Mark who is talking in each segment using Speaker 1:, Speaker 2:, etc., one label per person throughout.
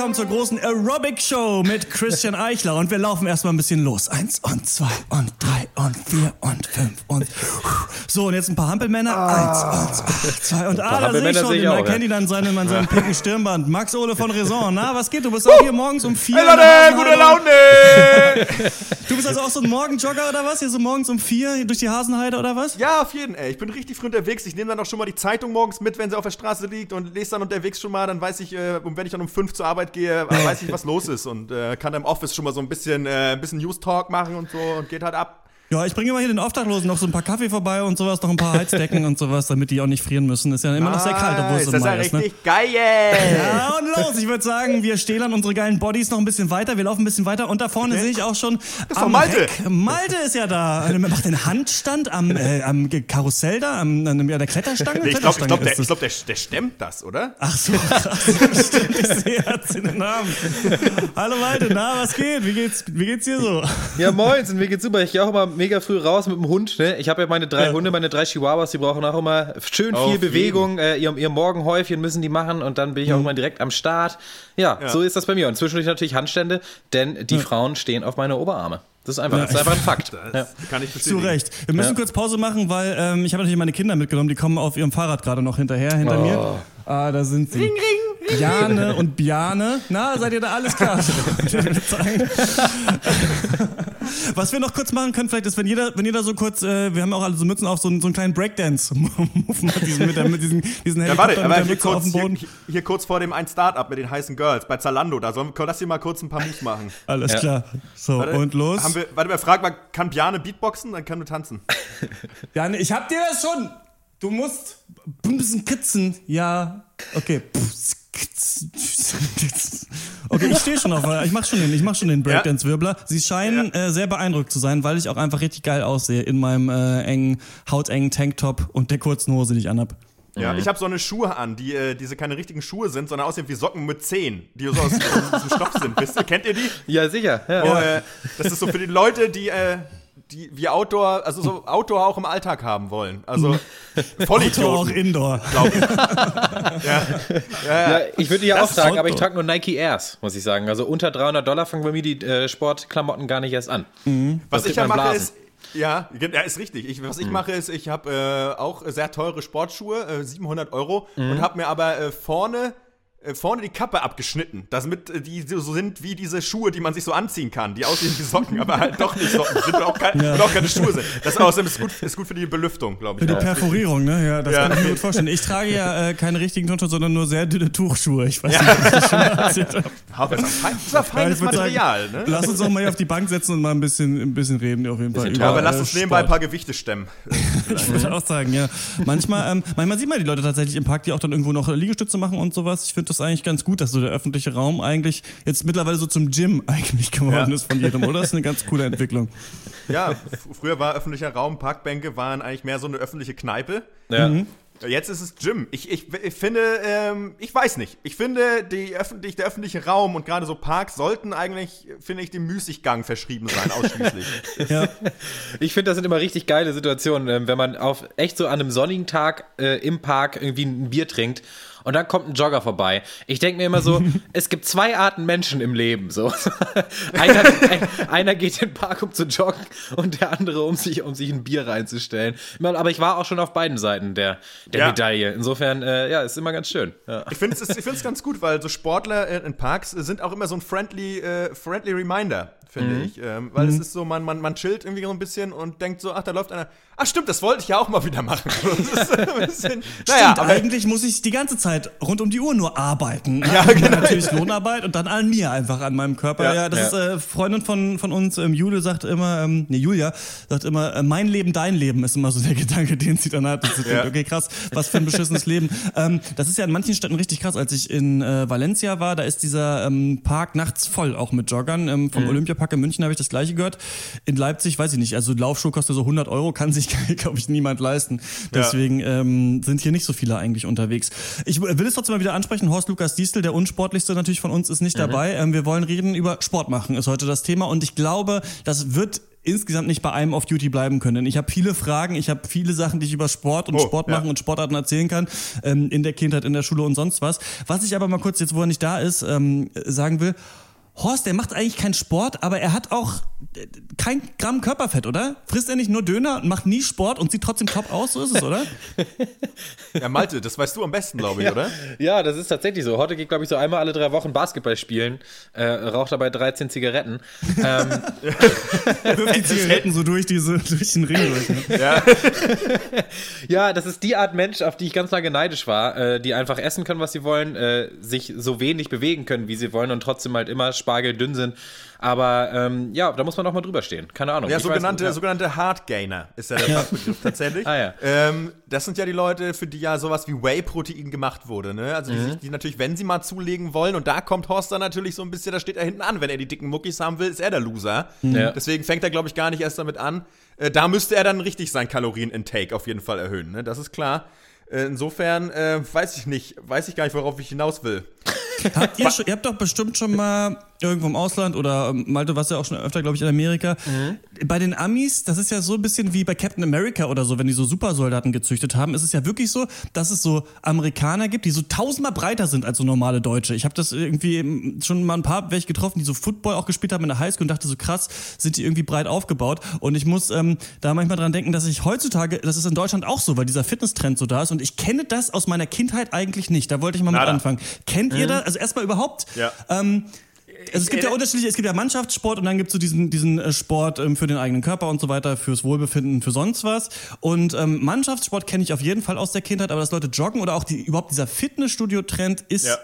Speaker 1: willkommen zur großen Aerobic Show mit Christian Eichler. Und wir laufen erstmal ein bisschen los. Eins und zwei und drei und vier und fünf und. So, und jetzt ein paar Hampelmänner.
Speaker 2: Ah.
Speaker 1: Eins und zwei und. Ah, da sehe ich schon, den erkennt ihn an seinem, an seinem pinken Stirnband. Max Ole von Raison. Na, was geht? Du bist auch hier morgens um vier.
Speaker 2: Hey Leute, gute. Laune!
Speaker 1: Du bist also auch so ein Morgenjogger oder was? Hier so morgens um vier durch die Hasenheide oder was?
Speaker 2: ja, auf jeden Fall. Ich bin richtig früh unterwegs. Ich nehme dann auch schon mal die Zeitung morgens mit, wenn sie auf der Straße liegt und lese dann unterwegs schon mal. Dann weiß ich, äh, wenn ich dann um fünf zur Arbeit gehe, äh, weiß ich, was los ist. Und äh, kann im Office schon mal so ein bisschen, äh, ein bisschen News-Talk machen und so und geht halt ab.
Speaker 1: Ja, ich bringe immer hier den Obdachlosen noch so ein paar Kaffee vorbei und sowas, noch ein paar Heizdecken und sowas, damit die auch nicht frieren müssen. Ist ja immer noch sehr kalt, obwohl es so
Speaker 2: das ist ja
Speaker 1: Mai ist, ne?
Speaker 2: richtig geil.
Speaker 1: Ja, und los. Ich würde sagen, wir stählern unsere geilen Bodies noch ein bisschen weiter. Wir laufen ein bisschen weiter. Und da vorne sehe ich auch schon. Das
Speaker 2: ist doch Malte.
Speaker 1: Malte ist ja da. Er macht den Handstand am, äh, am Karussell da, am, an ja, der Kletterstange.
Speaker 2: Nee, ich glaube, glaub, der,
Speaker 1: das.
Speaker 2: glaub, der, der stemmt das, oder?
Speaker 1: Ach so, krass. Stimmt, ich sehe, er in den Namen. Hallo Malte, na, was geht? Wie geht's, wie geht's dir so?
Speaker 3: Ja, moin, und mir geht's super. Ich gehe auch immer mega früh raus mit dem Hund. Ne? Ich habe ja meine drei
Speaker 1: Ja.
Speaker 3: Hunde, meine drei Chihuahuas, die brauchen auch immer schön
Speaker 2: Auf
Speaker 3: viel Bewegung. Äh, ihr, ihr Morgenhäufchen müssen die machen und dann bin ich auch immer direkt am Start. Ja, so ist das bei mir. Und zwischendurch natürlich Handstände, denn die Frauen stehen auf meine Oberarme. Das ist einfach, das ist einfach ein Fakt. Ja.
Speaker 2: Das kann ich
Speaker 1: Zu
Speaker 2: bestätigen.
Speaker 1: Recht. Wir müssen
Speaker 3: Ja.
Speaker 1: kurz Pause machen, weil ähm, ich habe natürlich meine Kinder mitgenommen. Die kommen auf ihrem Fahrrad gerade noch hinterher, hinter mir. Ah, da sind sie. Ring, ring, Jane und Biane. Na, seid ihr da alles klar? Was wir noch kurz machen können, vielleicht ist, wenn jeder, wenn jeder so kurz, äh, wir haben auch alle so Mützen auf, so, einen- so einen kleinen Breakdance-Move macht, diesen, mit, der, mit diesen, diesen
Speaker 2: Ja, warte, aber
Speaker 1: mit der
Speaker 2: hier
Speaker 1: Mütze auf
Speaker 2: kurz,
Speaker 1: dem
Speaker 2: hier,
Speaker 1: Boden.
Speaker 2: hier kurz vor dem ein Start-up mit den heißen Girls bei Zalando. Da sollen, lass dir mal kurz ein paar Moves machen.
Speaker 1: Alles
Speaker 3: Ja.
Speaker 1: klar. So,
Speaker 2: Warte,
Speaker 1: und los.
Speaker 2: Haben wir, warte mal, frag mal, kann Bjane Beatboxen? Dann kann du tanzen.
Speaker 1: Jane, ich hab dir das schon. Du musst ein bisschen kitzen. Ja, okay. Okay, ich stehe schon auf, ich mach schon den, ich mach schon den Breakdance-Wirbler. Sie scheinen äh, sehr beeindruckt zu sein, weil ich auch einfach richtig geil aussehe in meinem äh, engen, hautengen Tanktop und der kurzen Hose, die ich anhab.
Speaker 2: Ja, ich habe so eine Schuhe an, die äh, diese keine richtigen Schuhe sind, sondern aussehen wie Socken mit Zehen, die so aus diesem Stoff sind. Wisst ihr, kennt ihr die?
Speaker 3: Ja, sicher. Ja.
Speaker 2: Oh, äh, das ist so für die Leute, die, äh, die wie Outdoor, also so Outdoor auch im Alltag haben wollen. Also
Speaker 1: Outdoor auch Indoor.
Speaker 2: glaube ich. ja. Ja,
Speaker 3: Ja, ich würde ja auch tragen, aber ich trage nur Nike Airs, muss ich sagen. Also unter 300 Dollar fangen bei mir die äh, Sportklamotten gar nicht erst an.
Speaker 2: Was
Speaker 3: Das
Speaker 2: ich ja mache
Speaker 3: Blasen.
Speaker 2: ist, ja, ja, ist richtig. Ich, was ich mache ist, ich habe äh, auch sehr teure Sportschuhe, äh, 700 Euro, und habe mir aber äh, vorne vorne die Kappe abgeschnitten, damit äh, die so sind wie diese Schuhe, die man sich so anziehen kann, die aussehen wie Socken, aber halt doch nicht Socken sind und auch, kein, und auch keine Schuhe sind. Das außerdem ist gut, ist gut für die Belüftung, glaube
Speaker 1: Für
Speaker 2: ich.
Speaker 1: die Perforierung, ne? Ja, das
Speaker 2: Ja.
Speaker 1: kann ich mir gut vorstellen. Ich trage ja äh, keine richtigen Turnschuhe, sondern nur sehr dünne Tuchschuhe. Ich weiß nicht, ob ich das schon mal erzählt habe.
Speaker 2: Aber das ist ein fein- das ist ein
Speaker 1: Ja,
Speaker 2: feines Material,
Speaker 1: sagen,
Speaker 2: ne?
Speaker 1: Lass uns doch mal hier auf die Bank setzen und mal ein bisschen, ein bisschen reden, auf jeden Fall. Über,
Speaker 2: Ja, aber
Speaker 3: äh,
Speaker 2: lass uns nebenbei ein paar Gewichte stemmen.
Speaker 1: Ich würde auch sagen, ja. Manchmal, ähm, manchmal sieht man die Leute tatsächlich im Park, die auch dann irgendwo noch Liegestütze machen und sowas. Ich finde das eigentlich ganz gut, dass so der öffentliche Raum eigentlich jetzt mittlerweile so zum Gym eigentlich geworden
Speaker 2: Ja.
Speaker 1: ist von jedem, oder? Das ist eine ganz coole Entwicklung.
Speaker 2: Ja, früher war öffentlicher Raum, Parkbänke waren eigentlich mehr so eine öffentliche Kneipe.
Speaker 3: Ja.
Speaker 2: Jetzt ist es Gym. Ich, ich, ich finde, ähm, ich weiß nicht. Ich finde, die öffentlich, der öffentliche Raum und gerade so Parks sollten eigentlich, finde ich, dem Müßiggang verschrieben sein, ausschließlich.
Speaker 1: Ja.
Speaker 3: Ich finde, das sind immer richtig geile Situationen, ähm, wenn man auf echt so an einem sonnigen Tag äh, im Park irgendwie ein Bier trinkt und dann kommt ein Jogger vorbei. Ich denke mir immer so, es gibt zwei Arten Menschen im Leben. So. einer, ein, einer geht in den Park, um zu joggen und der andere, um sich, um sich ein Bier reinzustellen. Aber ich war auch schon auf beiden Seiten der, der
Speaker 2: Ja.
Speaker 3: Medaille. Insofern, äh, ja, ist immer ganz schön. Ja.
Speaker 2: Ich finde es ganz gut, weil so Sportler in, in Parks sind auch immer so ein friendly, äh, friendly Reminder, finde ich. Ähm, weil es ist so, man, man, man chillt irgendwie so ein bisschen und denkt so, ach, da läuft einer. Ach stimmt, das wollte ich ja auch mal wieder machen. Das ist ein bisschen, naja,
Speaker 1: Stimmt,
Speaker 2: aber
Speaker 1: eigentlich muss ich die ganze Zeit rund um die Uhr nur arbeiten.
Speaker 2: Ja,
Speaker 1: Und
Speaker 2: genau.
Speaker 1: Natürlich Lohnarbeit und dann an mir einfach, an meinem Körper. Ja,
Speaker 2: Ja.
Speaker 1: das
Speaker 3: Ja.
Speaker 1: ist äh, Freundin von, von uns, ähm, Jule sagt immer, ähm, nee, Julia sagt immer, äh, mein Leben, dein Leben ist immer so der Gedanke, den sie dann hat.
Speaker 2: Ja.
Speaker 1: denkt, okay, krass, was für ein beschissenes Leben. Ähm, das ist ja in manchen Städten richtig krass. Als ich in äh, Valencia war, da ist dieser ähm, Park nachts voll, auch mit Joggern. Ähm,
Speaker 2: Mhm.
Speaker 1: vom In München habe ich das gleiche gehört. In Leipzig, weiß ich nicht, also Laufschuh kostet so 100 Euro, kann sich, glaube ich, niemand leisten. Deswegen ähm, sind hier nicht so viele eigentlich unterwegs. Ich will es trotzdem mal wieder ansprechen. Horst Lukas Diestel, der unsportlichste natürlich von uns, ist nicht dabei. Ähm, wir wollen reden über Sport machen, ist heute das Thema. Und ich glaube, das wird insgesamt nicht bei einem Off-Duty bleiben können. Ich habe viele Fragen, ich habe viele Sachen, die ich über Sport und
Speaker 2: Oh,
Speaker 1: Sport
Speaker 2: ja.
Speaker 1: machen und Sportarten erzählen kann, ähm, in der Kindheit, in der Schule und sonst was. Was ich aber mal kurz, jetzt wo er nicht da ist, ähm, sagen will, Horst, der macht eigentlich keinen Sport, aber er hat auch äh, kein Gramm Körperfett, oder? Frisst er nicht nur Döner und macht nie Sport und sieht trotzdem top aus? So ist es, oder?
Speaker 2: Ja, Malte, das weißt du am besten, glaube ich, oder?
Speaker 3: Ja, das ist tatsächlich so. Heute geht, glaube ich, so einmal alle drei Wochen Basketball spielen, äh, raucht dabei 13 Zigaretten. Ähm,
Speaker 1: Wirft die Zigaretten so durch, diese, durch den Ring durch. Ne?
Speaker 2: Ja.
Speaker 3: ja, das ist die Art Mensch, auf die ich ganz lange neidisch war, äh, die einfach essen können, was sie wollen, äh, sich so wenig bewegen können, wie sie wollen und trotzdem halt immer spargeldünn sind. Aber ähm, ja, da muss man auch mal drüber stehen. Keine Ahnung.
Speaker 2: Ja,
Speaker 3: Ich
Speaker 2: sogenannte,
Speaker 3: weiß, ja.
Speaker 2: sogenannte Hardgainer ist ja der Fachbegriff tatsächlich.
Speaker 3: Ah, ja.
Speaker 2: ähm, das sind ja die Leute, für die ja sowas wie Whey-Protein gemacht wurde. Ne? Also die,
Speaker 3: Mhm.
Speaker 2: sich, die natürlich, wenn sie mal zulegen wollen, und da kommt Horst dann natürlich so ein bisschen, da steht er hinten an. Wenn er die dicken Muckis haben will, ist er der Loser.
Speaker 3: Ja.
Speaker 2: Deswegen fängt er, glaube ich, gar nicht erst damit an. Äh, da müsste er dann richtig sein Kalorien-Intake auf jeden Fall erhöhen. Ne? Das ist klar. Äh, insofern äh, weiß ich nicht, weiß ich gar nicht, worauf ich hinaus will.
Speaker 1: Habt ihr, schon, ihr habt doch bestimmt schon mal irgendwo im Ausland oder ähm, Malte, warst ja auch schon öfter, glaube ich, in Amerika. Bei den Amis, das ist ja so ein bisschen wie bei Captain America oder so, wenn die so Supersoldaten gezüchtet haben, ist es ja wirklich so, dass es so Amerikaner gibt, die so tausendmal breiter sind als so normale Deutsche. Ich habe das irgendwie ähm, schon mal ein paar welche getroffen, die so Football auch gespielt haben in der Highschool und dachte so krass, sind die irgendwie breit aufgebaut. Und ich muss ähm, da manchmal dran denken, dass ich heutzutage, das ist in Deutschland auch so, weil dieser Fitnesstrend so da ist und ich kenne das aus meiner Kindheit eigentlich nicht. Da wollte ich mal mit
Speaker 2: Nada.
Speaker 1: anfangen. Kennt ihr das? Also erstmal überhaupt.
Speaker 2: Ja.
Speaker 1: Ähm, also es gibt ja
Speaker 2: äh,
Speaker 1: unterschiedliche, es gibt ja Mannschaftssport und dann gibt es so diesen, diesen äh, Sport ähm, für den eigenen Körper und so weiter, fürs Wohlbefinden, für sonst was. Und ähm, Mannschaftssport kenne ich auf jeden Fall aus der Kindheit, aber dass Leute joggen oder auch die, überhaupt dieser Fitnessstudio-Trend ist,
Speaker 2: Ja.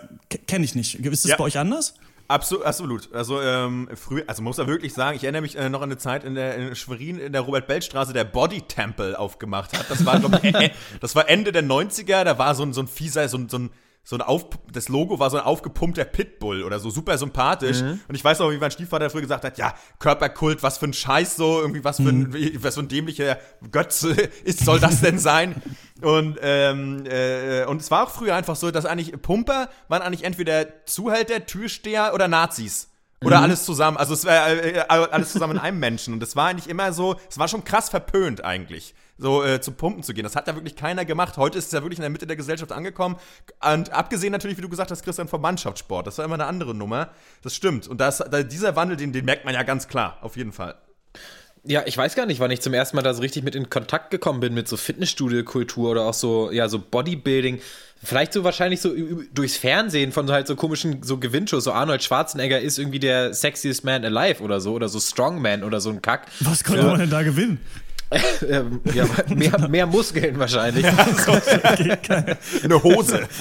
Speaker 1: kenne ich nicht. Ist das
Speaker 2: Ja.
Speaker 1: bei euch anders?
Speaker 2: Absolut, absolut. Also ähm, früher, also muss man wirklich sagen, ich erinnere mich äh, noch an eine Zeit in der in Schwerin in der Robert-Belt-Straße, der Body Temple aufgemacht hat. Das war, glaub äh, das war Ende der 90er, da war so ein, so ein fieser, so ein, so ein so ein auf, das Logo war so ein aufgepumpter Pitbull oder so super sympathisch. Und ich weiß noch, wie mein Stiefvater früher gesagt hat, ja, Körperkult, was für ein Scheiß so, irgendwie was für ein, wie- was für ein dämlicher Götze ist, soll das denn sein? Und, ähm, äh, und es war auch früher einfach so, dass eigentlich Pumper waren eigentlich entweder Zuhälter, Türsteher oder Nazis. Oder alles zusammen, also es war äh, äh, alles zusammen in einem Menschen. Und das war eigentlich immer so, es war schon krass verpönt eigentlich, so äh, zu Pumpen zu gehen. Das hat ja wirklich keiner gemacht. Heute ist es ja wirklich in der Mitte der Gesellschaft angekommen. Und abgesehen natürlich, wie du gesagt hast, Christian, vom Mannschaftssport. Das war immer eine andere Nummer. Das stimmt. Und das, da, dieser Wandel, den, den merkt man ja ganz klar, auf jeden Fall.
Speaker 3: Ja, ich weiß gar nicht, wann ich zum ersten Mal da so richtig mit in Kontakt gekommen bin mit so Fitnessstudio-Kultur oder auch so, ja, so Bodybuilding. Vielleicht so wahrscheinlich so durchs Fernsehen von so halt so komischen so Gewinnshows. So Arnold Schwarzenegger ist irgendwie der sexiest man alive oder so oder so Strongman oder so ein Kack.
Speaker 1: Was konnte man denn da gewinnen?
Speaker 3: Ähm, ja, mehr, mehr Muskeln wahrscheinlich.
Speaker 2: Eine Hose.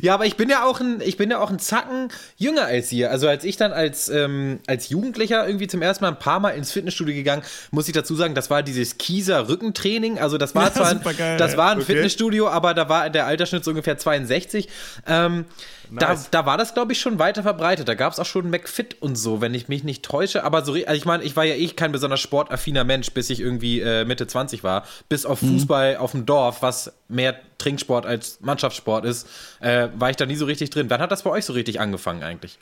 Speaker 3: Ja, aber ich bin ja auch ein, ich bin ja auch ein Zacken jünger als ihr. Also als ich dann als, ähm, als Jugendlicher irgendwie zum ersten Mal ein paar Mal ins Fitnessstudio gegangen, muss ich dazu sagen, das war dieses Kieser Rückentraining. Also das war
Speaker 1: Ja,
Speaker 3: zwar ein, das
Speaker 1: ja.
Speaker 3: war ein
Speaker 2: Okay.
Speaker 3: Fitnessstudio, aber da war der Altersschnitt so ungefähr 62. Ähm,
Speaker 2: Nice.
Speaker 3: da, da war das, glaube ich, schon weiter verbreitet. Da gab es auch schon McFit und so, wenn ich mich nicht täusche. Aber so, also ich meine, ich war ja eh kein besonders sportaffiner Mensch, bis ich irgendwie äh, Mitte 20 war. Bis auf Fußball auf dem Dorf, was mehr Trinksport als Mannschaftssport ist, äh, war ich da nie so richtig drin. Wann hat das bei euch so richtig angefangen eigentlich?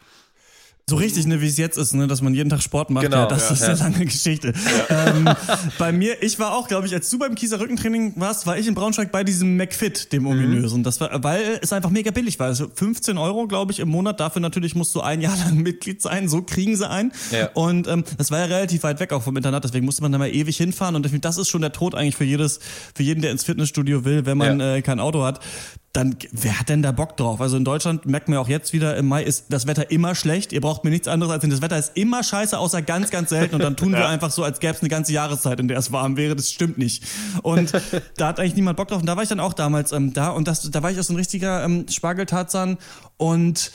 Speaker 1: So richtig, ne, wie es jetzt ist, ne, dass man jeden Tag Sport macht.
Speaker 3: Genau,
Speaker 1: ja, das
Speaker 3: ja,
Speaker 1: ist
Speaker 3: ja.
Speaker 1: eine lange Geschichte. Ähm, bei mir, ich war auch, glaube ich, als du beim Kieser Rückentraining warst, war ich in Braunschweig bei diesem McFit, dem ominösen. Das war, weil es einfach mega billig war. Also 15 Euro, glaube ich, im Monat. Dafür natürlich musst du ein Jahr lang Mitglied sein. So kriegen sie ein. Und ähm, das war ja relativ weit weg auch vom Internat. Deswegen musste man da mal ewig hinfahren. Und ich finde, das ist schon der Tod eigentlich für jedes, für jeden, der ins Fitnessstudio will, wenn man äh, kein Auto hat. Dann, wer hat denn da Bock drauf? Also in Deutschland merkt man ja auch jetzt wieder, im Mai ist das Wetter immer schlecht. Ihr braucht mir nichts anderes als, das Wetter ist immer scheiße, außer ganz, ganz selten. Und dann tun wir einfach so, als gäbe es eine ganze Jahreszeit, in der es warm wäre. Das stimmt nicht. Und da hat eigentlich niemand Bock drauf. Und da war ich dann auch damals ähm, da. Und das, da war ich auch so ein richtiger ähm, Spargeltarzan. Und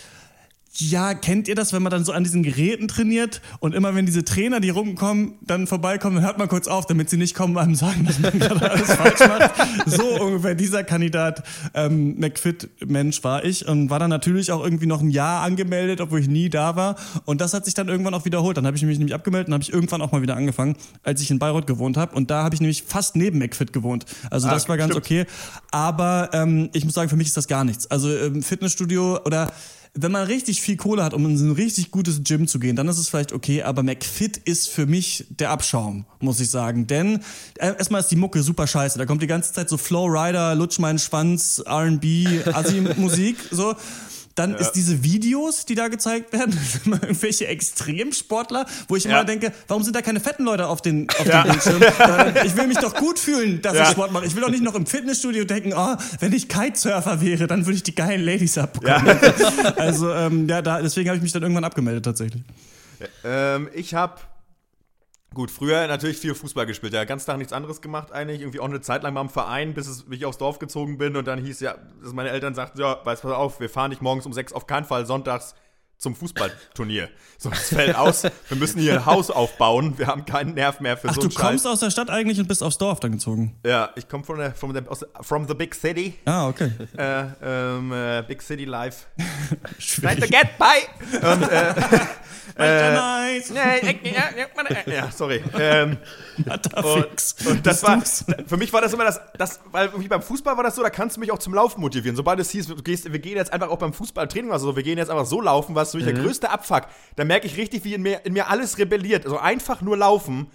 Speaker 1: ja, kennt ihr das, wenn man dann so an diesen Geräten trainiert und immer wenn diese Trainer, die rumkommen, dann vorbeikommen, dann hört man kurz auf, damit sie nicht kommen und einem sagen, dass man gerade alles falsch macht. So ungefähr dieser Kandidat ähm, McFit-Mensch war ich und war dann natürlich auch irgendwie noch ein Jahr angemeldet, obwohl ich nie da war. Und das hat sich dann irgendwann auch wiederholt. Dann habe ich mich nämlich abgemeldet und habe ich irgendwann auch mal wieder angefangen, als ich in Bayreuth gewohnt habe. Und da habe ich nämlich fast neben McFit gewohnt. Also das
Speaker 2: Ah,
Speaker 1: war ganz
Speaker 2: stimmt.
Speaker 1: okay. Aber ähm, ich muss sagen, für mich ist das gar nichts. Also ähm, Fitnessstudio oder wenn man richtig viel Kohle hat, um in ein richtig gutes Gym zu gehen, dann ist es vielleicht okay, aber McFit ist für mich der Abschaum, muss ich sagen. Denn äh, erstmal ist die Mucke super scheiße. Da kommt die ganze Zeit so Flow Rider, Lutsch meinen Schwanz, RB, Assi-Musik, so. Dann ja. ist diese Videos, die da gezeigt werden, irgendwelche Extremsportler, wo ich immer denke, warum sind da keine fetten Leute auf den, auf den Bildschirm? ich will mich doch gut fühlen, dass ich Sport mache. Ich will doch nicht noch im Fitnessstudio denken, oh, wenn ich Kitesurfer wäre, dann würde ich die geilen Ladies abbekommen. Also ähm, ja, da, deswegen habe ich mich dann irgendwann abgemeldet tatsächlich.
Speaker 2: Ähm, ich habe Gut, früher natürlich viel Fußball gespielt, ja, ganz Tag nichts anderes gemacht eigentlich, irgendwie auch eine Zeit lang mal im Verein, bis ich aufs Dorf gezogen bin und dann hieß ja, dass meine Eltern sagten, ja, weißt pass auf, wir fahren nicht morgens um sechs, auf keinen Fall sonntags zum Fußballturnier. So, es fällt aus, wir müssen hier ein Haus aufbauen, wir haben keinen Nerv mehr für
Speaker 1: Ach,
Speaker 2: so
Speaker 1: einen du kommst Scheiß. aus der Stadt eigentlich und bist aufs Dorf dann gezogen?
Speaker 2: Ja, ich komme von der, from the, from the big city.
Speaker 1: Ah, okay.
Speaker 2: Äh, ähm, äh, big city life. Trying to get by! Und, äh, äh, ja, sorry. Ähm, und, und das war, für mich war das immer das, das, weil beim Fußball war das so, da kannst du mich auch zum Laufen motivieren. Sobald es hieß, du gehst, wir gehen jetzt einfach auch beim Fußballtraining, also wir gehen jetzt einfach so laufen, was für mich mhm. der größte Abfuck. Da merke ich richtig, wie in mir, in mir alles rebelliert. Also einfach nur laufen.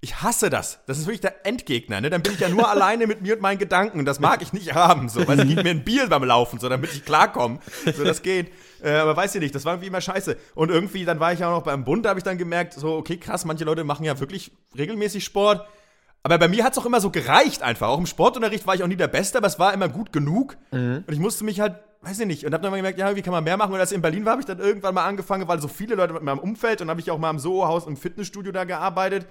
Speaker 2: Ich hasse das. Das ist wirklich der Endgegner. Ne? Dann bin ich ja nur alleine mit mir und meinen Gedanken. Und das mag ich nicht haben. So, weil es gibt mir ein Bier beim Laufen, so damit ich klarkomme. So, das geht. Äh, aber weiß ich nicht, das war irgendwie immer scheiße. Und irgendwie, dann war ich ja auch noch beim Bund, da habe ich dann gemerkt, so, okay, krass, manche Leute machen ja wirklich regelmäßig Sport. Aber bei mir hat es auch immer so gereicht einfach. Auch im Sportunterricht war ich auch nie der Beste, aber es war immer gut genug. Mhm. Und ich musste mich halt, weiß ich nicht, und habe dann mal gemerkt, ja, wie kann man mehr machen? Und als ich in Berlin war, habe ich dann irgendwann mal angefangen, weil so viele Leute mit meinem Umfeld und habe ich auch mal im Soho-Haus im Fitnessstudio da gearbeitet.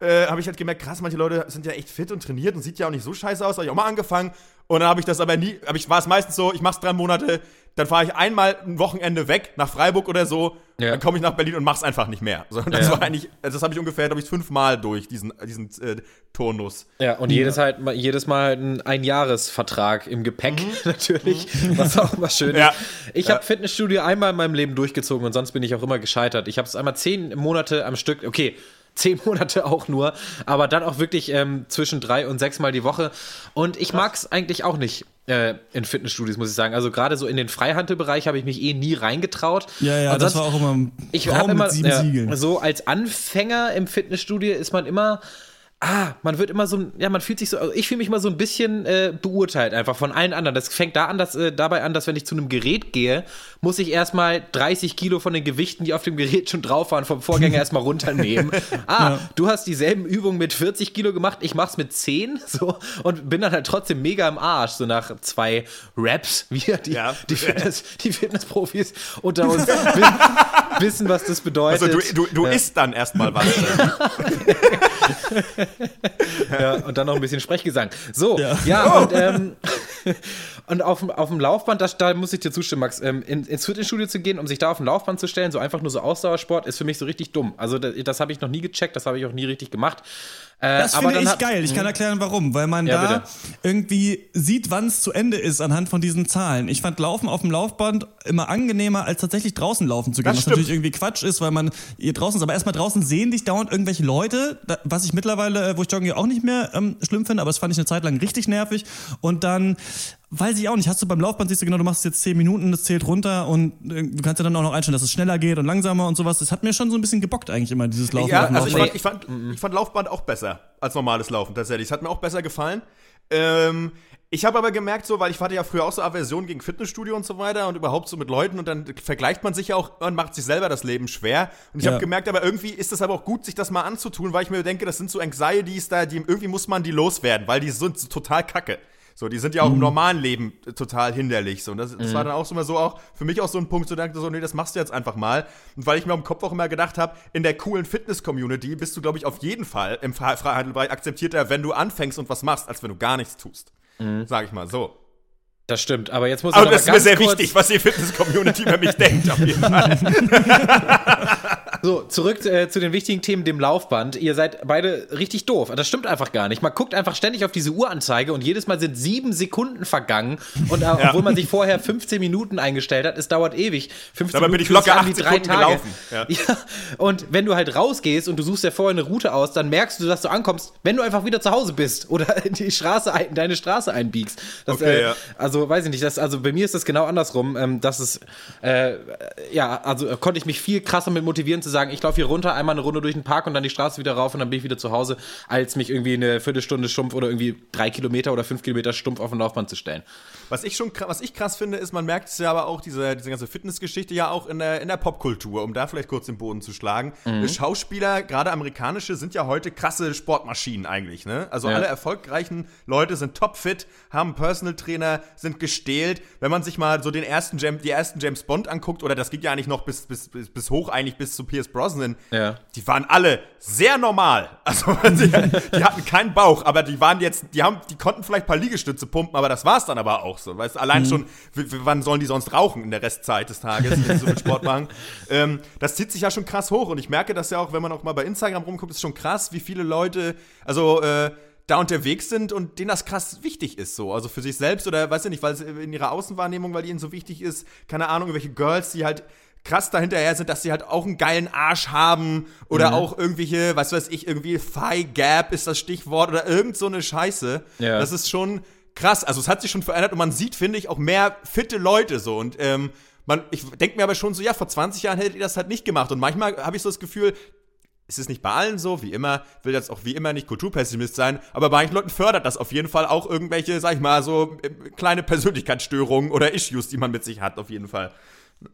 Speaker 2: Äh, habe ich halt gemerkt, krass, manche Leute sind ja echt fit und trainiert und sieht ja auch nicht so scheiße aus. Habe ich auch mal angefangen und dann habe ich das aber nie, aber ich war es meistens so, ich mach's drei Monate, dann fahre ich einmal ein Wochenende weg nach Freiburg oder so, ja. dann komme ich nach Berlin und mach's einfach nicht mehr. So, das ja. war eigentlich, also das habe ich ungefähr, glaube ich, fünfmal durch diesen, diesen äh, Turnus.
Speaker 3: Ja, und jedes halt, jedes Mal ein Einjahresvertrag im Gepäck mhm. natürlich, mhm. was auch immer schön ist. Ja. Ich habe Fitnessstudio einmal in meinem Leben durchgezogen und sonst bin ich auch immer gescheitert. Ich habe es einmal zehn Monate am Stück, okay, zehn Monate auch nur, aber dann auch wirklich ähm, zwischen drei und sechs Mal die Woche. Und ich mag es eigentlich auch nicht äh, in Fitnessstudios, muss ich sagen. Also gerade so in den Freihandelbereich habe ich mich eh nie reingetraut.
Speaker 1: Ja, ja, das war auch immer ein
Speaker 3: ich Raum immer, mit sieben ja, Siegeln. So als Anfänger im Fitnessstudio ist man immer ah, man wird immer so, ja, man fühlt sich so, also ich fühle mich immer so ein bisschen äh, beurteilt einfach von allen anderen. Das fängt da an, dass, äh, dabei an, dass wenn ich zu einem Gerät gehe, muss ich erstmal 30 Kilo von den Gewichten, die auf dem Gerät schon drauf waren, vom Vorgänger erstmal runternehmen. Ah, ja. du hast dieselben Übungen mit 40 Kilo gemacht, ich mach's mit 10, so, und bin dann halt trotzdem mega im Arsch, so nach zwei Raps, wie die, ja. die, Fitness, die Fitnessprofis unter uns wissen, was das bedeutet.
Speaker 2: Also du, du, du ja. isst dann erstmal was.
Speaker 3: Ja, und dann noch ein bisschen Sprechgesang. So, ja, ja und, ähm, und auf, auf dem Laufband, das, da muss ich dir zustimmen, Max, ähm, in, ins Fitnessstudio zu gehen, um sich da auf dem Laufband zu stellen, so einfach nur so Ausdauersport, ist für mich so richtig dumm. Also das, das habe ich noch nie gecheckt, das habe ich auch nie richtig gemacht.
Speaker 1: Äh, das finde ich hat, geil. Ich kann mhm. erklären, warum. Weil man ja, da bitte. irgendwie sieht, wann es zu Ende ist anhand von diesen Zahlen. Ich fand Laufen auf dem Laufband immer angenehmer, als tatsächlich draußen laufen zu gehen. Das was stimmt. natürlich irgendwie Quatsch ist, weil man hier draußen ist. Aber erstmal draußen sehen dich dauernd irgendwelche Leute, was ich mittlerweile, äh, wo ich joggen gehe, auch nicht mehr ähm, schlimm finde. Aber das fand ich eine Zeit lang richtig nervig. Und dann Weiß ich auch nicht. Hast du beim Laufband, siehst du genau, du machst jetzt 10 Minuten, das zählt runter und äh, du kannst ja dann auch noch einstellen, dass es schneller geht und langsamer und sowas. Das hat mir schon so ein bisschen gebockt eigentlich immer, dieses Laufen.
Speaker 2: Ja, also ich fand, ich, fand, ich fand Laufband auch besser als normales Laufen tatsächlich. Es hat mir auch besser gefallen. Ähm, ich habe aber gemerkt, so, weil ich hatte ja früher auch so Aversion gegen Fitnessstudio und so weiter und überhaupt so mit Leuten und dann vergleicht man sich ja auch und macht sich selber das Leben schwer. Und ich ja. habe gemerkt, aber irgendwie ist das aber auch gut, sich das mal anzutun, weil ich mir denke, das sind so Anxieties da, die irgendwie muss man die loswerden, weil die sind total kacke. So, die sind ja auch mhm. im normalen Leben total hinderlich. So, und das, das mhm. war dann auch so immer so auch für mich auch so ein Punkt, so dachte so, nee, das machst du jetzt einfach mal. Und weil ich mir im Kopf auch immer gedacht habe, in der coolen Fitness-Community bist du, glaube ich, auf jeden Fall im Freihandelbereich akzeptierter, wenn du anfängst und was machst, als wenn du gar nichts tust. Mhm. Sag ich mal so.
Speaker 3: Das stimmt, aber jetzt muss
Speaker 2: ich Aber das ist mir sehr wichtig, was die Fitness-Community über mich denkt, auf jeden Fall.
Speaker 3: So, zurück äh, zu den wichtigen Themen, dem Laufband. Ihr seid beide richtig doof. Das stimmt einfach gar nicht. Man guckt einfach ständig auf diese Uhranzeige und jedes Mal sind sieben Sekunden vergangen. Und äh, ja. obwohl man sich vorher 15 Minuten eingestellt hat, es dauert ewig. 15
Speaker 2: Dabei bin ich locker acht drei Sekunden Tage. gelaufen.
Speaker 3: Ja. ja. Und wenn du halt rausgehst und du suchst ja vorher eine Route aus, dann merkst du, dass du ankommst, wenn du einfach wieder zu Hause bist oder die Straße, deine Straße einbiegst. Das, okay, äh, ja. Also, weiß ich nicht. Das, also bei mir ist das genau andersrum. Ähm, das ist, äh, ja, also äh, konnte ich mich viel krasser mit motivieren zu sagen, ich laufe hier runter, einmal eine Runde durch den Park und dann die Straße wieder rauf und dann bin ich wieder zu Hause, als mich irgendwie eine Viertelstunde stumpf oder irgendwie drei Kilometer oder fünf Kilometer stumpf auf den Laufband zu stellen.
Speaker 2: Was ich schon was ich krass finde, ist, man merkt es ja aber auch, diese, diese ganze Fitnessgeschichte ja auch in der, in der Popkultur, um da vielleicht kurz den Boden zu schlagen. Mhm. Schauspieler, gerade amerikanische, sind ja heute krasse Sportmaschinen eigentlich, ne? Also ja. alle erfolgreichen Leute sind topfit, haben Personal Trainer, sind gestählt. Wenn man sich mal so den ersten James, die ersten James Bond anguckt, oder das geht ja eigentlich noch bis, bis, bis, bis hoch eigentlich bis zu Pierce Brosnan, ja. die waren alle sehr normal. Also die, die hatten keinen Bauch, aber die waren jetzt, die haben, die konnten vielleicht ein paar Liegestütze pumpen, aber das war's dann aber auch so. Weißt allein mhm. schon, wann sollen die sonst rauchen in der Restzeit des Tages, wenn sie so viel Sport machen? Ähm, das zieht sich ja schon krass hoch und ich merke das ja auch, wenn man auch mal bei Instagram rumguckt, ist schon krass, wie viele Leute, also äh, da unterwegs sind und denen das krass wichtig ist, so. Also für sich selbst oder weiß ich nicht, weil es in ihrer Außenwahrnehmung, weil ihnen so wichtig ist, keine Ahnung, irgendwelche Girls, die halt krass dahinterher sind, dass sie halt auch einen geilen Arsch haben oder mhm. auch irgendwelche, was weiß ich, irgendwie Thigh Gap ist das Stichwort oder irgend so eine Scheiße. Ja. Das ist schon krass. Also es hat sich schon verändert und man sieht, finde ich, auch mehr fitte Leute so und ähm, man, ich denke mir aber schon so, ja, vor 20 Jahren hättet ihr das halt nicht gemacht. Und manchmal habe ich so das Gefühl, es ist nicht bei allen so, wie immer, will jetzt auch wie immer nicht Kulturpessimist sein, aber bei manchen Leuten fördert das auf jeden Fall auch irgendwelche, sag ich mal, so äh, kleine Persönlichkeitsstörungen oder Issues, die man mit sich hat, auf jeden Fall.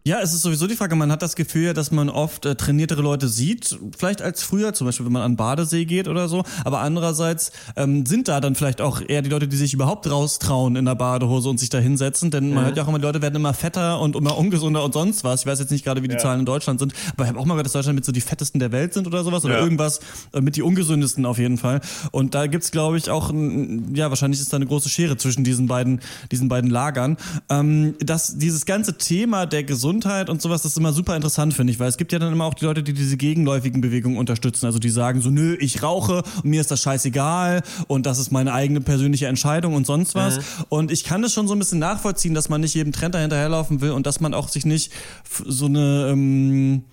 Speaker 1: Ja, es ist sowieso die Frage, man hat das Gefühl, dass man oft äh, trainiertere Leute sieht, vielleicht als früher, zum Beispiel wenn man an Badesee geht oder so, aber andererseits ähm, sind da dann vielleicht auch eher die Leute, die sich überhaupt raustrauen in der Badehose und sich da hinsetzen, denn man mhm. hört ja auch immer, die Leute werden immer fetter und immer ungesunder und sonst was. Ich weiß jetzt nicht gerade, wie die ja. Zahlen in Deutschland sind, aber ich habe auch mal gehört, dass Deutschland mit so die fettesten der Welt sind oder sowas oder ja. irgendwas äh, mit die ungesündesten auf jeden Fall. Und da gibt's glaube ich, auch, ja, wahrscheinlich ist da eine große Schere zwischen diesen beiden, diesen beiden Lagern. Ähm, dass dieses ganze Thema der Gesundheit und sowas, das ist immer super interessant, finde ich, weil es gibt ja dann immer auch die Leute, die diese gegenläufigen Bewegungen unterstützen. Also die sagen so, nö, ich rauche und mir ist das scheißegal und das ist meine eigene persönliche Entscheidung und sonst was. Mhm. Und ich kann das schon so ein bisschen nachvollziehen, dass man nicht jedem Trend dahinterherlaufen will und dass man auch sich nicht so eine ähm,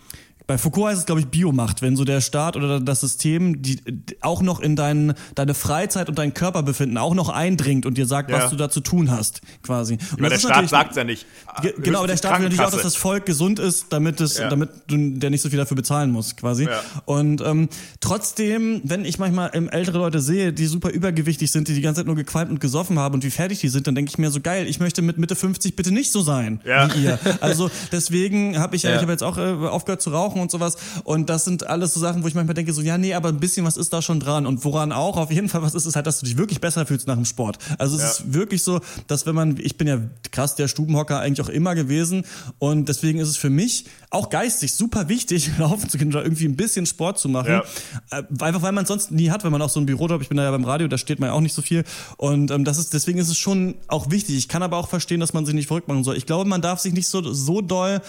Speaker 1: bei Foucault heißt es, glaube ich, Biomacht, wenn so der Staat oder das System die, auch noch in dein, deine Freizeit und dein Körperbefinden auch noch eindringt und dir sagt, ja. was du da zu tun hast, quasi. Und
Speaker 2: der Staat sagt es ja nicht.
Speaker 1: Genau, aber der Staat will natürlich auch, dass das Volk gesund ist, damit es, ja. damit du, der nicht so viel dafür bezahlen muss, quasi. Ja. Und ähm, trotzdem, wenn ich manchmal ähm, ältere Leute sehe, die super übergewichtig sind, die die ganze Zeit nur gequalmt und gesoffen haben und wie fertig die sind, dann denke ich mir so geil, ich möchte mit Mitte 50 bitte nicht so sein wie ihr. Also deswegen habe ich ja, ich habe jetzt auch äh, aufgehört zu rauchen Rauchen und sowas. Und das sind alles so Sachen, wo ich manchmal denke, so, ja, nee, aber ein bisschen was ist da schon dran. Und woran auch auf jeden Fall was ist, ist halt, dass du dich wirklich besser fühlst nach dem Sport. Also es ja. ist wirklich so, dass wenn man, ich bin ja krass der Stubenhocker eigentlich auch immer gewesen. Und deswegen ist es für mich auch geistig super wichtig, laufen zu können oder irgendwie ein bisschen Sport zu machen. Ja. Äh, einfach weil man sonst nie hat, wenn man auch so ein Bürojob, ich bin da ja beim Radio, da steht man ja auch nicht so viel. Und ähm, das ist, deswegen ist es schon auch wichtig. Ich kann aber auch verstehen, dass man sich nicht verrückt machen soll. Ich glaube, man darf sich nicht so, so doll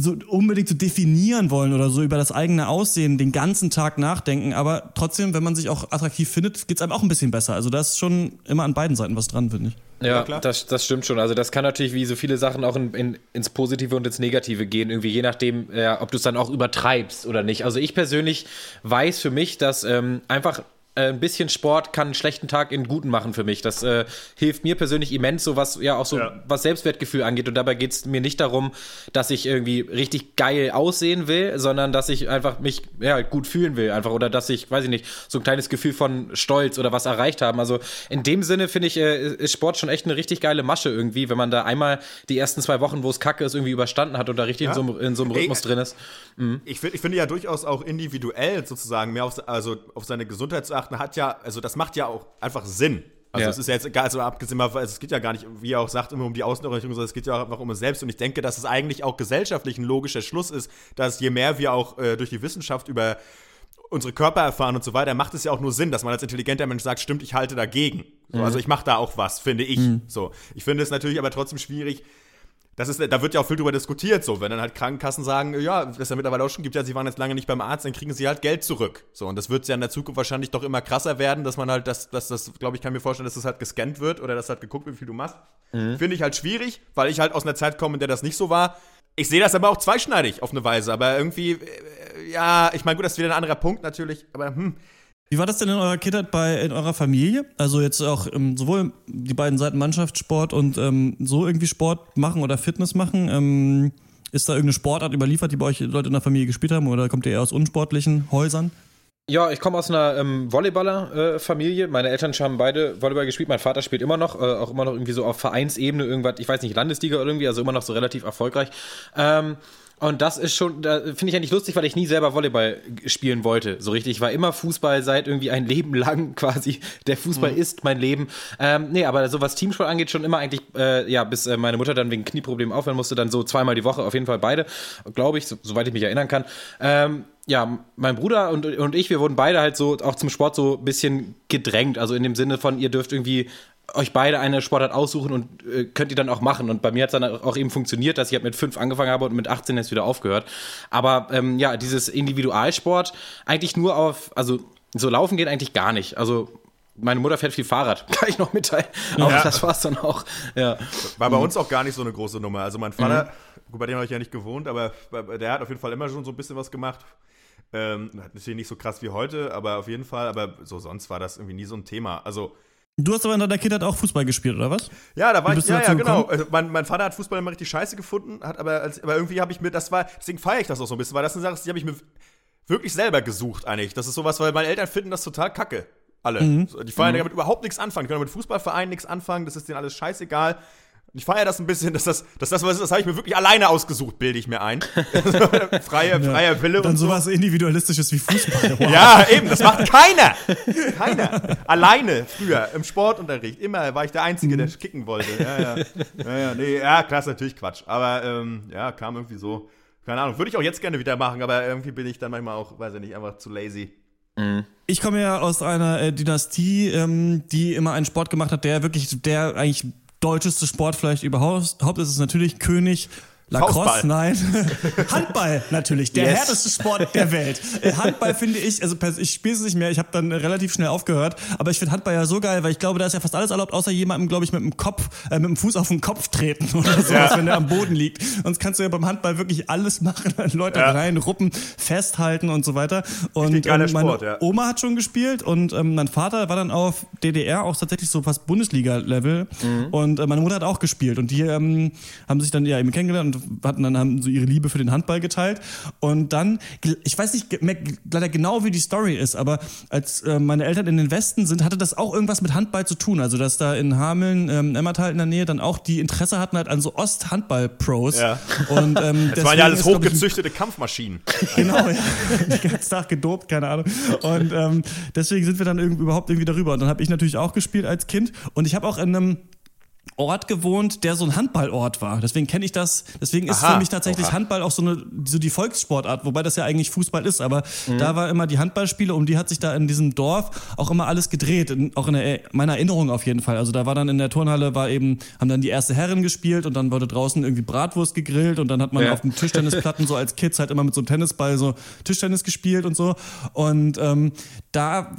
Speaker 1: so unbedingt zu so definieren wollen oder so über das eigene Aussehen den ganzen Tag nachdenken. Aber trotzdem, wenn man sich auch attraktiv findet, geht es einem auch ein bisschen besser. Also da ist schon immer an beiden Seiten was dran, finde ich.
Speaker 3: Ja, ja das, das stimmt schon. Also das kann natürlich wie so viele Sachen auch in, in, ins Positive und ins Negative gehen, irgendwie je nachdem, ja, ob du es dann auch übertreibst oder nicht. Also ich persönlich weiß für mich, dass ähm, einfach äh, ein bisschen Sport kann einen schlechten Tag in guten machen für mich. Das äh, hilft mir persönlich immens, so was ja auch so ja. was Selbstwertgefühl angeht. Und dabei geht es mir nicht darum, dass ich irgendwie richtig geil aussehen will, sondern dass ich einfach mich ja, gut fühlen will, einfach oder dass ich, weiß ich nicht, so ein kleines Gefühl von Stolz oder was erreicht haben. Also in dem Sinne finde ich, äh, ist Sport schon echt eine richtig geile Masche irgendwie, wenn man da einmal die ersten zwei Wochen, wo es kacke ist, irgendwie überstanden hat und da richtig ja. in, so, in so einem Rhythmus Ey, drin ist.
Speaker 2: Mhm. Ich, ich finde ja durchaus auch individuell sozusagen mehr auf, also auf seine Gesundheit zu achten betrachten, hat ja, also das macht ja auch einfach Sinn. Also ja. es ist ja jetzt egal, also abgesehen also es geht ja gar nicht, wie er auch sagt, immer um die Außenorientierung, sondern es geht ja auch einfach um uns selbst. Und ich denke, dass es eigentlich auch gesellschaftlich ein logischer Schluss ist, dass je mehr wir auch äh, durch die Wissenschaft über unsere Körper erfahren und so weiter, macht es ja auch nur Sinn, dass man als intelligenter Mensch sagt, stimmt, ich halte dagegen. So, mhm. Also ich mache da auch was, finde ich. Mhm. So, ich finde es natürlich aber trotzdem schwierig, das ist, da wird ja auch viel drüber diskutiert, so, wenn dann halt Krankenkassen sagen, ja, das ist ja mittlerweile auch schon gibt, ja, sie waren jetzt lange nicht beim Arzt, dann kriegen sie halt Geld zurück. So, und das wird ja in der Zukunft wahrscheinlich doch immer krasser werden, dass man halt, dass, dass das, glaube ich, kann mir vorstellen, dass das halt gescannt wird oder dass halt geguckt wird, wie viel du machst. Mhm. Finde ich halt schwierig, weil ich halt aus einer Zeit komme, in der das nicht so war. Ich sehe das aber auch zweischneidig auf eine Weise, aber irgendwie, äh, ja, ich meine, gut, das ist wieder ein anderer Punkt natürlich, aber hm,
Speaker 1: wie war das denn in eurer Kindheit bei in eurer Familie? Also jetzt auch ähm, sowohl die beiden Seiten Mannschaftssport und ähm, so irgendwie Sport machen oder Fitness machen. Ähm, ist da irgendeine Sportart überliefert, die bei euch Leute in der Familie gespielt haben oder kommt ihr eher aus unsportlichen Häusern?
Speaker 3: Ja, ich komme aus einer ähm, Volleyballer-Familie. Äh, Meine Eltern haben beide Volleyball gespielt. Mein Vater spielt immer noch, äh, auch immer noch irgendwie so auf Vereinsebene, irgendwas, ich weiß nicht, Landesliga oder irgendwie, also immer noch so relativ erfolgreich. Ähm, und das ist schon, da finde ich nicht lustig, weil ich nie selber Volleyball spielen wollte. So richtig. Ich war immer Fußball seit irgendwie ein Leben lang quasi. Der Fußball mhm. ist mein Leben. Ähm, nee, aber so was Teamsport angeht, schon immer eigentlich, äh, ja, bis äh, meine Mutter dann wegen Knieproblemen aufhören musste, dann so zweimal die Woche, auf jeden Fall beide, glaube ich, so, soweit ich mich erinnern kann. Ähm, ja, mein Bruder und, und ich, wir wurden beide halt so auch zum Sport so ein bisschen gedrängt. Also in dem Sinne von, ihr dürft irgendwie euch beide eine Sportart aussuchen und äh, könnt ihr dann auch machen. Und bei mir hat es dann auch eben funktioniert, dass ich halt mit fünf angefangen habe und mit 18 jetzt wieder aufgehört. Aber ähm, ja, dieses Individualsport eigentlich nur auf, also so laufen geht eigentlich gar nicht. Also meine Mutter fährt viel Fahrrad, kann ich noch mitteilen. Aber ja. das war's dann auch. Ja.
Speaker 2: War bei uns auch gar nicht so eine große Nummer. Also mein Vater, mhm. gut, bei dem habe ich ja nicht gewohnt, aber der hat auf jeden Fall immer schon so ein bisschen was gemacht. Ähm, natürlich nicht so krass wie heute, aber auf jeden Fall, aber so sonst war das irgendwie nie so ein Thema. Also
Speaker 1: Du hast aber in deiner Kindheit auch Fußball gespielt, oder was?
Speaker 2: Ja, da war ich, ja, ja, genau. Also mein, mein, Vater hat Fußball immer richtig scheiße gefunden, hat aber, aber irgendwie habe ich mir, das war, deswegen feiere ich das auch so ein bisschen, weil das eine Sache ist, die habe ich mir wirklich selber gesucht eigentlich. Das ist sowas, weil meine Eltern finden das total kacke. Alle. Mhm. Die feiern mhm. damit überhaupt nichts anfangen. Die können mit Fußballvereinen nichts anfangen, das ist denen alles scheißegal. Ich feiere das ein bisschen, dass das, dass das was ist, das habe ich mir wirklich alleine ausgesucht, bilde ich mir ein. freie, freier Wille.
Speaker 1: Dann und sowas so. Individualistisches wie Fußball.
Speaker 2: Wow. ja, eben, das macht keiner. Keiner. Alleine, früher, im Sportunterricht. Immer war ich der Einzige, der mhm. kicken wollte. Ja, ja. Ja, ja, nee, ja klar, ist natürlich Quatsch. Aber ähm, ja, kam irgendwie so. Keine Ahnung, würde ich auch jetzt gerne wieder machen, aber irgendwie bin ich dann manchmal auch, weiß ich nicht, einfach zu lazy.
Speaker 1: Mhm. Ich komme ja aus einer äh, Dynastie, ähm, die immer einen Sport gemacht hat, der wirklich, der eigentlich deutscheste Sport vielleicht überhaupt ist es natürlich König Lacrosse, nein. Handball natürlich, der yes. härteste Sport der Welt. Äh, Handball finde ich, also ich spiele es nicht mehr, ich habe dann relativ schnell aufgehört, aber ich finde Handball ja so geil, weil ich glaube, da ist ja fast alles erlaubt, außer jemandem, glaube ich, mit dem Kopf, äh, mit dem Fuß auf den Kopf treten oder sowas, ja. wenn der am Boden liegt. Sonst kannst du ja beim Handball wirklich alles machen, Leute ja. reinruppen, festhalten und so weiter. Und ähm, meine Sport, ja. Oma hat schon gespielt und ähm, mein Vater war dann auf DDR auch tatsächlich so fast Bundesliga-Level mhm. und äh, meine Mutter hat auch gespielt und die ähm, haben sich dann ja eben kennengelernt und hatten dann haben so ihre Liebe für den Handball geteilt. Und dann, ich weiß nicht mehr leider genau, wie die Story ist, aber als äh, meine Eltern in den Westen sind, hatte das auch irgendwas mit Handball zu tun. Also, dass da in Hameln, ähm, Emmertal in der Nähe, dann auch die Interesse hatten halt an so Ost-Handball-Pros. Ja.
Speaker 2: Und, ähm, das waren ja alles hochgezüchtete ich, Kampfmaschinen. Genau,
Speaker 1: ja. Den ganzen Tag gedopt, keine Ahnung. Und ähm, deswegen sind wir dann irgendwie, überhaupt irgendwie darüber. Und dann habe ich natürlich auch gespielt als Kind. Und ich habe auch in einem Ort gewohnt, der so ein Handballort war. Deswegen kenne ich das. Deswegen ist Aha, für mich tatsächlich oha. Handball auch so eine so die Volkssportart, wobei das ja eigentlich Fußball ist. Aber mhm. da war immer die Handballspiele, um die hat sich da in diesem Dorf auch immer alles gedreht. In, auch in der, meiner Erinnerung auf jeden Fall. Also da war dann in der Turnhalle war eben haben dann die erste Herren gespielt und dann wurde draußen irgendwie Bratwurst gegrillt und dann hat man ja. auf dem Tischtennisplatten so als Kids halt immer mit so einem Tennisball so Tischtennis gespielt und so. Und ähm, da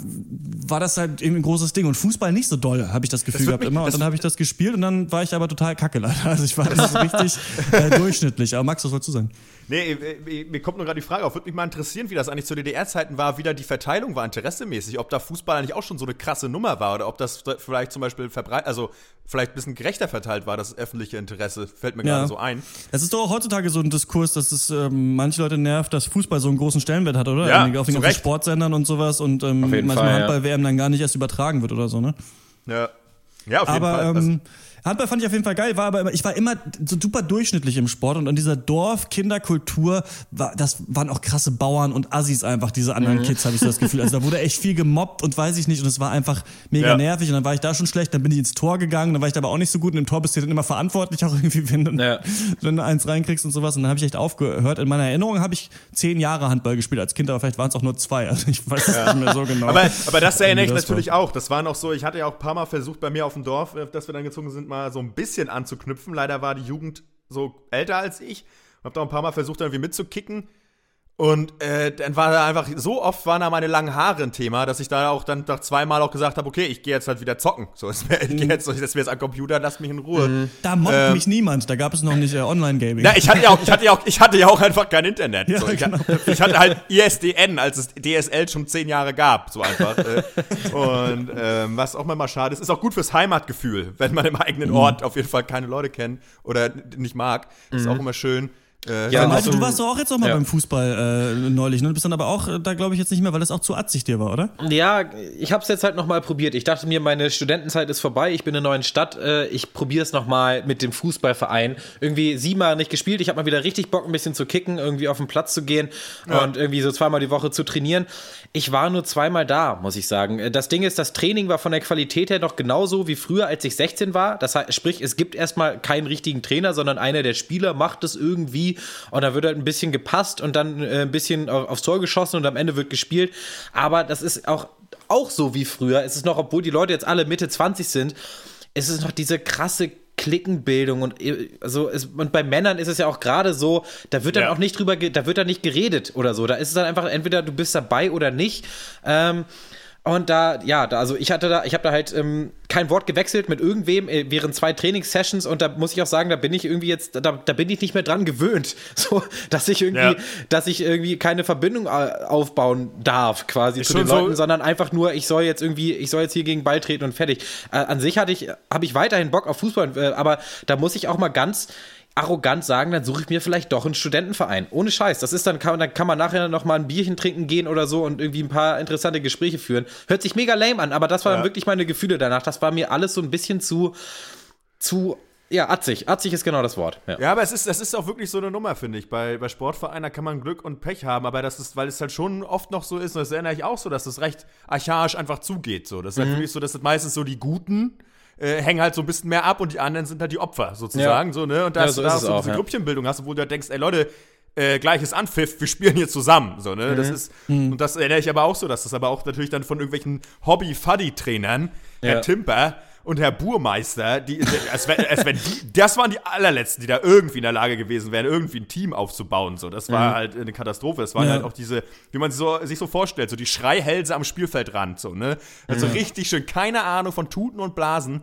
Speaker 1: war das halt eben ein großes Ding und Fußball nicht so doll, habe ich das Gefühl das gehabt mich, immer. Und dann habe ich das gespielt und dann war ich aber total kacke leider. Also ich war das richtig äh, durchschnittlich. Aber Max, was wolltest du sagen?
Speaker 2: Nee, äh, mir kommt nur gerade die Frage auf. Würde mich mal interessieren, wie das eigentlich zu DDR-Zeiten war, wie da die Verteilung war, interessemäßig. Ob da Fußball eigentlich auch schon so eine krasse Nummer war oder ob das vielleicht zum Beispiel verbreit, also vielleicht ein bisschen gerechter verteilt war, das öffentliche Interesse. Fällt mir ja. gerade so ein.
Speaker 1: Es ist doch auch heutzutage so ein Diskurs, dass es ähm, manche Leute nervt, dass Fußball so einen großen Stellenwert hat, oder?
Speaker 2: Ja,
Speaker 1: auf den Sportsendern und sowas und ähm, manchmal Handball-WM ja. dann gar nicht erst übertragen wird oder so, ne?
Speaker 2: Ja. Ja, auf jeden
Speaker 1: aber,
Speaker 2: Fall.
Speaker 1: Ähm, also, Handball fand ich auf jeden Fall geil, war aber ich war immer so super durchschnittlich im Sport und an dieser Dorf-Kinderkultur, war, das waren auch krasse Bauern und Assis einfach, diese anderen mhm. Kids, habe ich so das Gefühl. Also da wurde echt viel gemobbt und weiß ich nicht und es war einfach mega ja. nervig und dann war ich da schon schlecht, dann bin ich ins Tor gegangen, dann war ich da aber auch nicht so gut und im Tor bist du dann immer verantwortlich auch irgendwie, wenn du, ja. wenn du eins reinkriegst und sowas und dann habe ich echt aufgehört. In meiner Erinnerung habe ich zehn Jahre Handball gespielt als Kind, aber vielleicht waren es auch nur zwei, also ich weiß es ja. nicht mehr so genau.
Speaker 2: Aber, aber das erinnere ich natürlich war. auch, das war noch so, ich hatte ja auch ein paar Mal versucht bei mir auf dem Dorf, äh, dass wir dann gezogen sind, mal so ein bisschen anzuknüpfen. Leider war die Jugend so älter als ich. Hab da ein paar Mal versucht, irgendwie mitzukicken. Und äh, dann war da einfach, so oft waren da meine langen Haare ein Thema, dass ich da auch dann nach zweimal auch gesagt habe, okay, ich gehe jetzt halt wieder zocken. So, ich gehe jetzt, das wäre jetzt am Computer, lass mich in Ruhe. Mhm.
Speaker 1: Da mobbt ähm, mich niemand, da gab es noch nicht äh, Online-Gaming.
Speaker 2: Na, ich hatte ja auch, ich hatte ja auch, ich hatte ja auch einfach kein Internet. Ja, so, ich, genau. ich, hatte halt ISDN, als es DSL schon zehn Jahre gab, so einfach. äh, und ähm, was auch mal schade ist, ist auch gut fürs Heimatgefühl, wenn man im eigenen mhm. Ort auf jeden Fall keine Leute kennt oder nicht mag. Ist mhm. auch immer schön.
Speaker 1: Äh, ja, Malte, du warst doch auch jetzt noch mal ja. beim Fußball äh, neulich, ne? Du bist dann aber auch äh, da, glaube ich, jetzt nicht mehr, weil das auch zu atzig dir war, oder?
Speaker 3: Ja, ich habe es jetzt halt noch mal probiert. Ich dachte mir, meine Studentenzeit ist vorbei. Ich bin in einer neuen Stadt. Äh, ich probiere es noch mal mit dem Fußballverein. Irgendwie siebenmal nicht gespielt. Ich habe mal wieder richtig Bock, ein bisschen zu kicken, irgendwie auf den Platz zu gehen ja. und irgendwie so zweimal die Woche zu trainieren. Ich war nur zweimal da, muss ich sagen. Äh, das Ding ist, das Training war von der Qualität her noch genauso wie früher, als ich 16 war. Das heißt, sprich, es gibt erstmal keinen richtigen Trainer, sondern einer der Spieler macht es irgendwie und da wird halt ein bisschen gepasst und dann äh, ein bisschen aufs Tor geschossen und am Ende wird gespielt. Aber das ist auch, auch so wie früher. Es ist noch, obwohl die Leute jetzt alle Mitte 20 sind, es ist noch diese krasse Klickenbildung und also es, und bei Männern ist es ja auch gerade so, da wird dann ja. auch nicht drüber, da wird dann nicht geredet oder so. Da ist es dann einfach entweder du bist dabei oder nicht. Ähm, und da, ja, da, also ich hatte da, ich habe da halt ähm, kein Wort gewechselt mit irgendwem äh, während zwei Trainingssessions und da muss ich auch sagen, da bin ich irgendwie jetzt, da, da bin ich nicht mehr dran gewöhnt, so, dass ich irgendwie, ja. dass ich irgendwie keine Verbindung äh, aufbauen darf, quasi Ist zu den Leuten, so sondern einfach nur, ich soll jetzt irgendwie, ich soll jetzt hier gegen Ball treten und fertig. Äh, an sich hatte ich, habe ich weiterhin Bock auf Fußball, äh, aber da muss ich auch mal ganz arrogant sagen, dann suche ich mir vielleicht doch einen Studentenverein. Ohne Scheiß. Das ist dann, kann, dann kann man nachher noch mal ein Bierchen trinken gehen oder so und irgendwie ein paar interessante Gespräche führen. Hört sich mega lame an, aber das waren ja. wirklich meine Gefühle danach. Das war mir alles so ein bisschen zu, zu ja, atzig. Atzig ist genau das Wort.
Speaker 2: Ja, ja aber es ist, das ist auch wirklich so eine Nummer, finde ich. Bei, bei Sportvereinen kann man Glück und Pech haben, aber das ist, weil es halt schon oft noch so ist, und das erinnere ich auch so, dass es recht archaisch einfach zugeht. So. Das ist halt mhm. halt wirklich so, dass es meistens so die Guten äh, hängen halt so ein bisschen mehr ab und die anderen sind halt die Opfer sozusagen. Ja. So, ne? Und da ja, so hast du auch, diese ja. Grüppchenbildung hast, wo du da denkst, ey Leute, äh, gleiches Anpfiff, wir spielen hier zusammen. So, ne? Mhm. Das ist, mhm. und das erinnere ich aber auch so, dass das aber auch natürlich dann von irgendwelchen Hobby-Fuddy-Trainern, Herr Timper, und Herr Burmeister, die, als wenn, als wenn die, das waren die allerletzten, die da irgendwie in der Lage gewesen wären, irgendwie ein Team aufzubauen. So, das war mhm. halt eine Katastrophe. Das waren ja. halt auch diese, wie man so, sich so vorstellt, so die Schreihälse am Spielfeldrand, so, ne? Also mhm. richtig schön, keine Ahnung von Tuten und Blasen.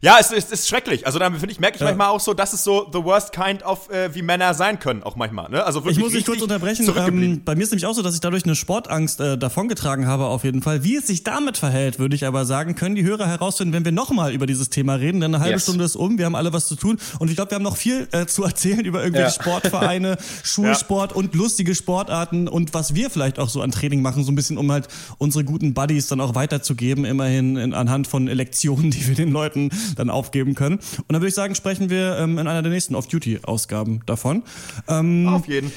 Speaker 2: Ja, es, es ist schrecklich. Also da finde ich, merke ich ja. manchmal auch so, das ist so the worst kind of, äh, wie Männer sein können, auch manchmal. Ne?
Speaker 1: Also wirklich ich muss dich kurz unterbrechen. Ähm, bei mir ist nämlich auch so, dass ich dadurch eine Sportangst äh, davongetragen habe, auf jeden Fall. Wie es sich damit verhält, würde ich aber sagen, können die Hörer herausfinden, wenn wir nochmal über dieses Thema reden. Denn eine halbe yes. Stunde ist um, wir haben alle was zu tun. Und ich glaube, wir haben noch viel äh, zu erzählen über irgendwelche ja. Sportvereine, Schulsport ja. und lustige Sportarten und was wir vielleicht auch so an Training machen, so ein bisschen, um halt unsere guten Buddies dann auch weiterzugeben, immerhin in, anhand von Lektionen, die wir den Leuten dann aufgeben können. Und dann würde ich sagen, sprechen wir ähm, in einer der nächsten Off-Duty-Ausgaben davon.
Speaker 2: Ähm, auf jeden.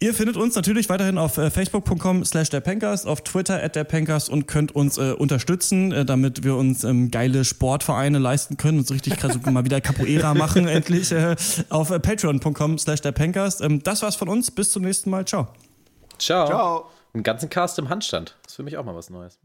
Speaker 1: Ihr findet uns natürlich weiterhin auf äh, facebook.com slash der Pankers, auf Twitter at der Pankers und könnt uns äh, unterstützen, äh, damit wir uns ähm, geile Sportvereine leisten können und so richtig krass mal wieder Capoeira machen endlich äh, auf äh, patreon.com slash der Pankers. Ähm, das war's von uns. Bis zum nächsten Mal. Ciao.
Speaker 3: Ciao. Ciao. Einen ganzen Cast im Handstand. Das ist für mich auch mal was Neues.